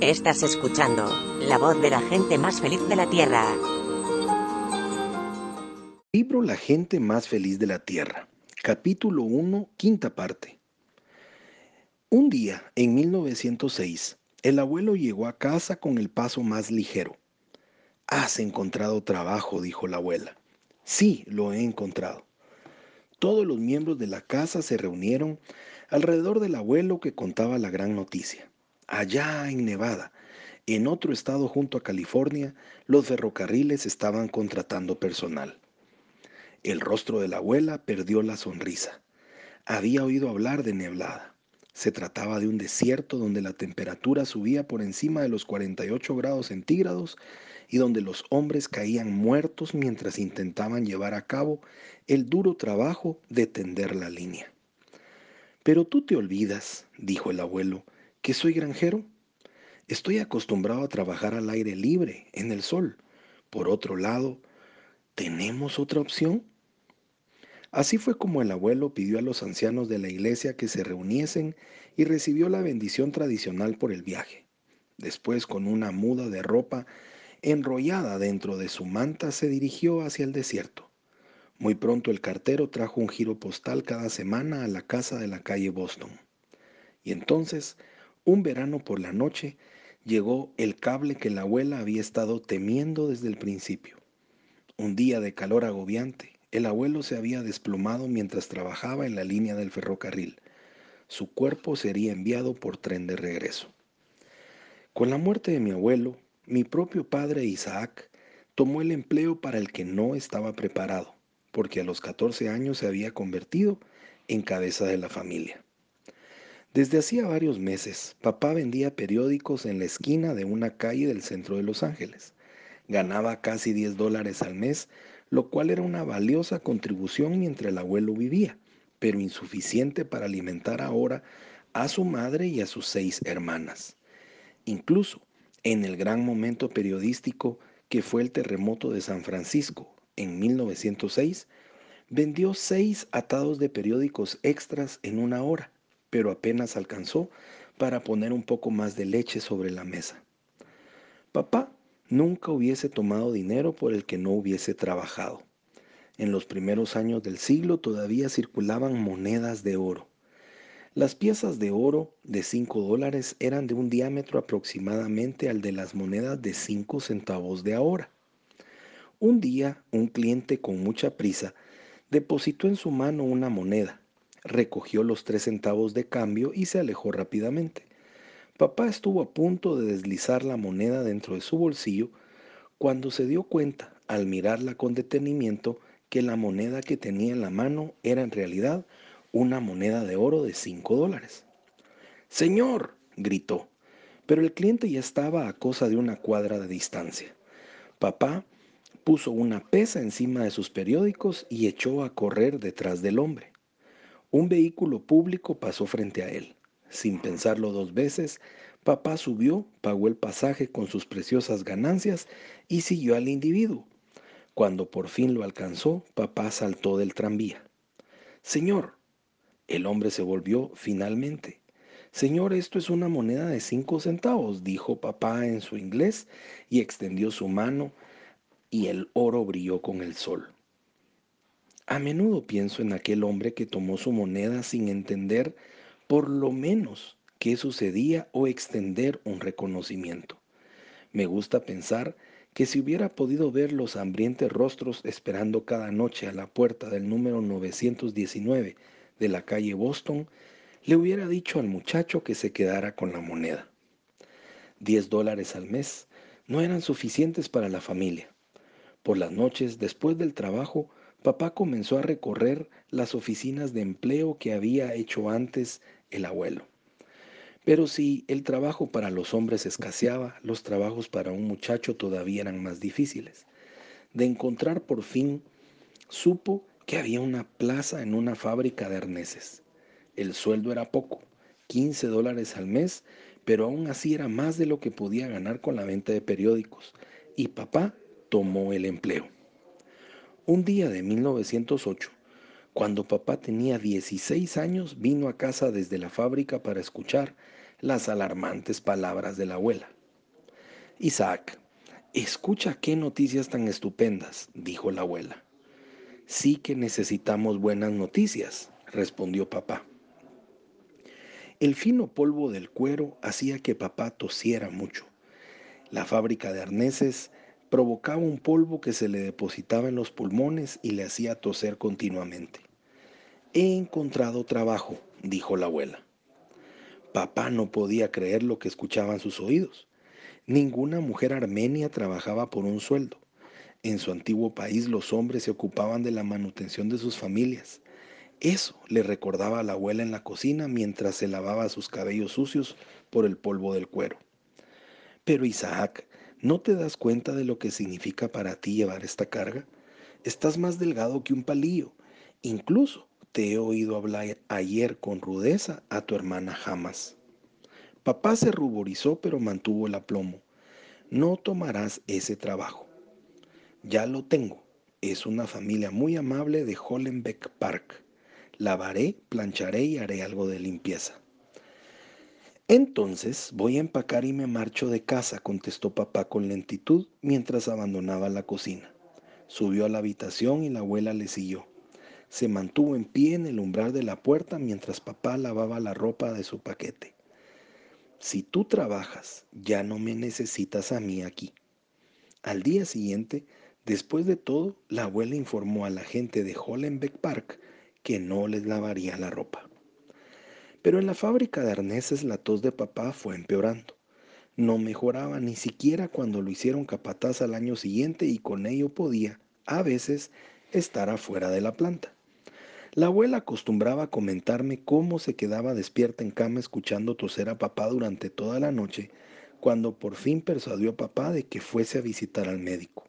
Estás escuchando la voz de la gente más feliz de la Tierra. Libro La gente más feliz de la Tierra. Capítulo 1, quinta parte. Un día, en 1906, el abuelo llegó a casa con el paso más ligero. Has encontrado trabajo, dijo la abuela. Sí, lo he encontrado. Todos los miembros de la casa se reunieron alrededor del abuelo que contaba la gran noticia. Allá en Nevada, en otro estado junto a California, los ferrocarriles estaban contratando personal. El rostro de la abuela perdió la sonrisa. Había oído hablar de Neblada. Se trataba de un desierto donde la temperatura subía por encima de los 48 grados centígrados y donde los hombres caían muertos mientras intentaban llevar a cabo el duro trabajo de tender la línea. Pero tú te olvidas, dijo el abuelo, que soy granjero. Estoy acostumbrado a trabajar al aire libre, en el sol. Por otro lado, ¿tenemos otra opción? Así fue como el abuelo pidió a los ancianos de la iglesia que se reuniesen y recibió la bendición tradicional por el viaje. Después, con una muda de ropa enrollada dentro de su manta, se dirigió hacia el desierto. Muy pronto el cartero trajo un giro postal cada semana a la casa de la calle Boston. Y entonces un verano por la noche llegó el cable que la abuela había estado temiendo desde el principio. Un día de calor agobiante, el abuelo se había desplomado mientras trabajaba en la línea del ferrocarril. Su cuerpo sería enviado por tren de regreso. Con la muerte de mi abuelo, mi propio padre Isaac tomó el empleo para el que no estaba preparado, porque a los 14 años se había convertido en cabeza de la familia. Desde hacía varios meses, papá vendía periódicos en la esquina de una calle del centro de Los Ángeles. Ganaba casi 10 dólares al mes, lo cual era una valiosa contribución mientras el abuelo vivía, pero insuficiente para alimentar ahora a su madre y a sus seis hermanas. Incluso en el gran momento periodístico que fue el terremoto de San Francisco en 1906, vendió seis atados de periódicos extras en una hora pero apenas alcanzó para poner un poco más de leche sobre la mesa. Papá nunca hubiese tomado dinero por el que no hubiese trabajado. En los primeros años del siglo todavía circulaban monedas de oro. Las piezas de oro de 5 dólares eran de un diámetro aproximadamente al de las monedas de 5 centavos de ahora. Un día, un cliente con mucha prisa depositó en su mano una moneda recogió los tres centavos de cambio y se alejó rápidamente. Papá estuvo a punto de deslizar la moneda dentro de su bolsillo cuando se dio cuenta, al mirarla con detenimiento, que la moneda que tenía en la mano era en realidad una moneda de oro de cinco dólares. Señor, gritó, pero el cliente ya estaba a cosa de una cuadra de distancia. Papá puso una pesa encima de sus periódicos y echó a correr detrás del hombre. Un vehículo público pasó frente a él. Sin pensarlo dos veces, papá subió, pagó el pasaje con sus preciosas ganancias y siguió al individuo. Cuando por fin lo alcanzó, papá saltó del tranvía. Señor, el hombre se volvió finalmente. Señor, esto es una moneda de cinco centavos, dijo papá en su inglés y extendió su mano y el oro brilló con el sol. A menudo pienso en aquel hombre que tomó su moneda sin entender por lo menos qué sucedía o extender un reconocimiento. Me gusta pensar que si hubiera podido ver los hambrientes rostros esperando cada noche a la puerta del número 919 de la calle Boston, le hubiera dicho al muchacho que se quedara con la moneda. Diez dólares al mes no eran suficientes para la familia. Por las noches, después del trabajo, papá comenzó a recorrer las oficinas de empleo que había hecho antes el abuelo. Pero si el trabajo para los hombres escaseaba, los trabajos para un muchacho todavía eran más difíciles. De encontrar por fin, supo que había una plaza en una fábrica de arneses. El sueldo era poco, 15 dólares al mes, pero aún así era más de lo que podía ganar con la venta de periódicos, y papá tomó el empleo. Un día de 1908, Cuando papá tenía 16 años, vino a casa desde la fábrica para escuchar las alarmantes palabras de la abuela. Isaac, escucha qué noticias tan estupendas, dijo la abuela. Sí que necesitamos buenas noticias, respondió papá. El fino polvo del cuero hacía que papá tosiera mucho. La fábrica de arneses provocaba un polvo que se le depositaba en los pulmones y le hacía toser continuamente. He encontrado trabajo, dijo la abuela. Papá no podía creer lo que escuchaban sus oídos. Ninguna mujer armenia trabajaba por un sueldo. En su antiguo país los hombres se ocupaban de la manutención de sus familias. Eso le recordaba a la abuela en la cocina mientras se lavaba sus cabellos sucios por el polvo del cuero. Pero Isaac, ¿no te das cuenta de lo que significa para ti llevar esta carga? Estás más delgado que un palillo. Incluso te he oído hablar ayer con rudeza a tu hermana Jamás. Papá se ruborizó pero mantuvo el aplomo. No tomarás ese trabajo. Ya lo tengo. Es una familia muy amable de Hollenbeck Park lavaré, plancharé y haré algo de limpieza. Entonces voy a empacar y me marcho de casa, contestó papá con lentitud mientras abandonaba la cocina. Subió a la habitación y la abuela le siguió. Se mantuvo en pie en el umbral de la puerta mientras papá lavaba la ropa de su paquete. Si tú trabajas, ya no me necesitas a mí aquí. Al día siguiente, después de todo, la abuela informó a la gente de Hollenbeck Park que no les lavaría la ropa. Pero en la fábrica de arneses la tos de papá fue empeorando. No mejoraba ni siquiera cuando lo hicieron capataz al año siguiente y con ello podía, a veces, estar afuera de la planta. La abuela acostumbraba comentarme cómo se quedaba despierta en cama escuchando toser a papá durante toda la noche, cuando por fin persuadió a papá de que fuese a visitar al médico.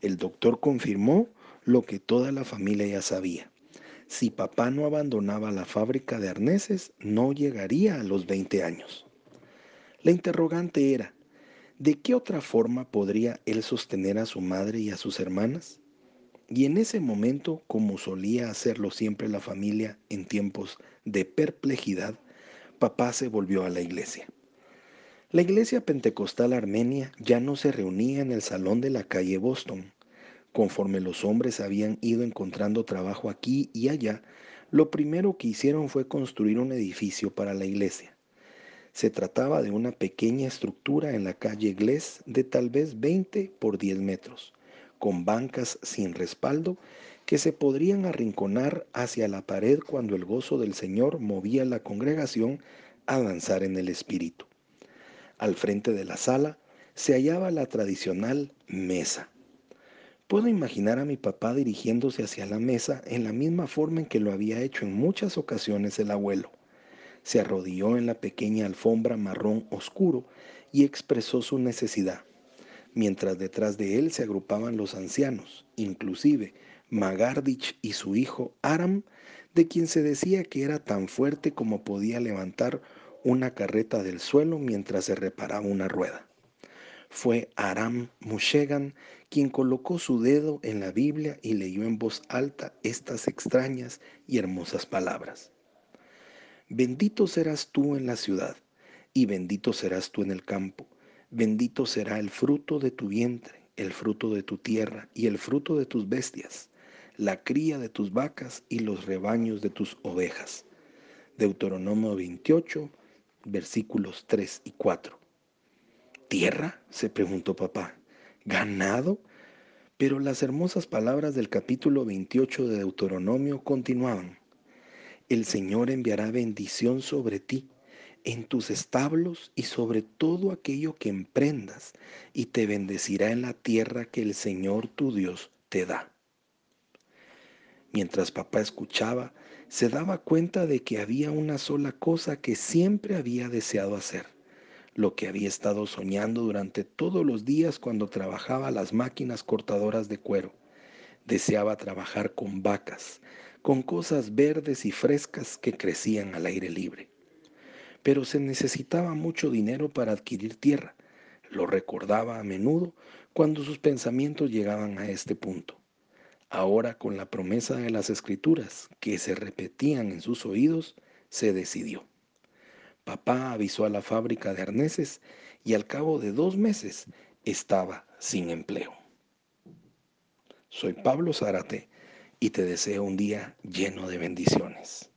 El doctor confirmó lo que toda la familia ya sabía. Si papá no abandonaba la fábrica de arneses, no llegaría a los 20 años. La interrogante era, ¿de qué otra forma podría él sostener a su madre y a sus hermanas? Y en ese momento, como solía hacerlo siempre la familia en tiempos de perplejidad, papá se volvió a la iglesia. La iglesia pentecostal armenia ya no se reunía en el salón de la calle Boston, Conforme los hombres habían ido encontrando trabajo aquí y allá, lo primero que hicieron fue construir un edificio para la iglesia. Se trataba de una pequeña estructura en la calle Glés de tal vez 20 por 10 metros, con bancas sin respaldo que se podrían arrinconar hacia la pared cuando el gozo del Señor movía la congregación a danzar en el Espíritu. Al frente de la sala se hallaba la tradicional mesa, Puedo imaginar a mi papá dirigiéndose hacia la mesa en la misma forma en que lo había hecho en muchas ocasiones el abuelo. Se arrodilló en la pequeña alfombra marrón oscuro y expresó su necesidad, mientras detrás de él se agrupaban los ancianos, inclusive Magardich y su hijo Aram, de quien se decía que era tan fuerte como podía levantar una carreta del suelo mientras se reparaba una rueda. Fue Aram Mushegan quien colocó su dedo en la Biblia y leyó en voz alta estas extrañas y hermosas palabras. Bendito serás tú en la ciudad, y bendito serás tú en el campo. Bendito será el fruto de tu vientre, el fruto de tu tierra y el fruto de tus bestias, la cría de tus vacas y los rebaños de tus ovejas. Deuteronomio 28, versículos 3 y 4. ¿Tierra? se preguntó papá. ¿Ganado? Pero las hermosas palabras del capítulo 28 de Deuteronomio continuaban. El Señor enviará bendición sobre ti, en tus establos y sobre todo aquello que emprendas, y te bendecirá en la tierra que el Señor tu Dios te da. Mientras papá escuchaba, se daba cuenta de que había una sola cosa que siempre había deseado hacer lo que había estado soñando durante todos los días cuando trabajaba las máquinas cortadoras de cuero. Deseaba trabajar con vacas, con cosas verdes y frescas que crecían al aire libre. Pero se necesitaba mucho dinero para adquirir tierra. Lo recordaba a menudo cuando sus pensamientos llegaban a este punto. Ahora con la promesa de las escrituras que se repetían en sus oídos, se decidió. Papá avisó a la fábrica de arneses y al cabo de dos meses estaba sin empleo. Soy Pablo Zárate y te deseo un día lleno de bendiciones.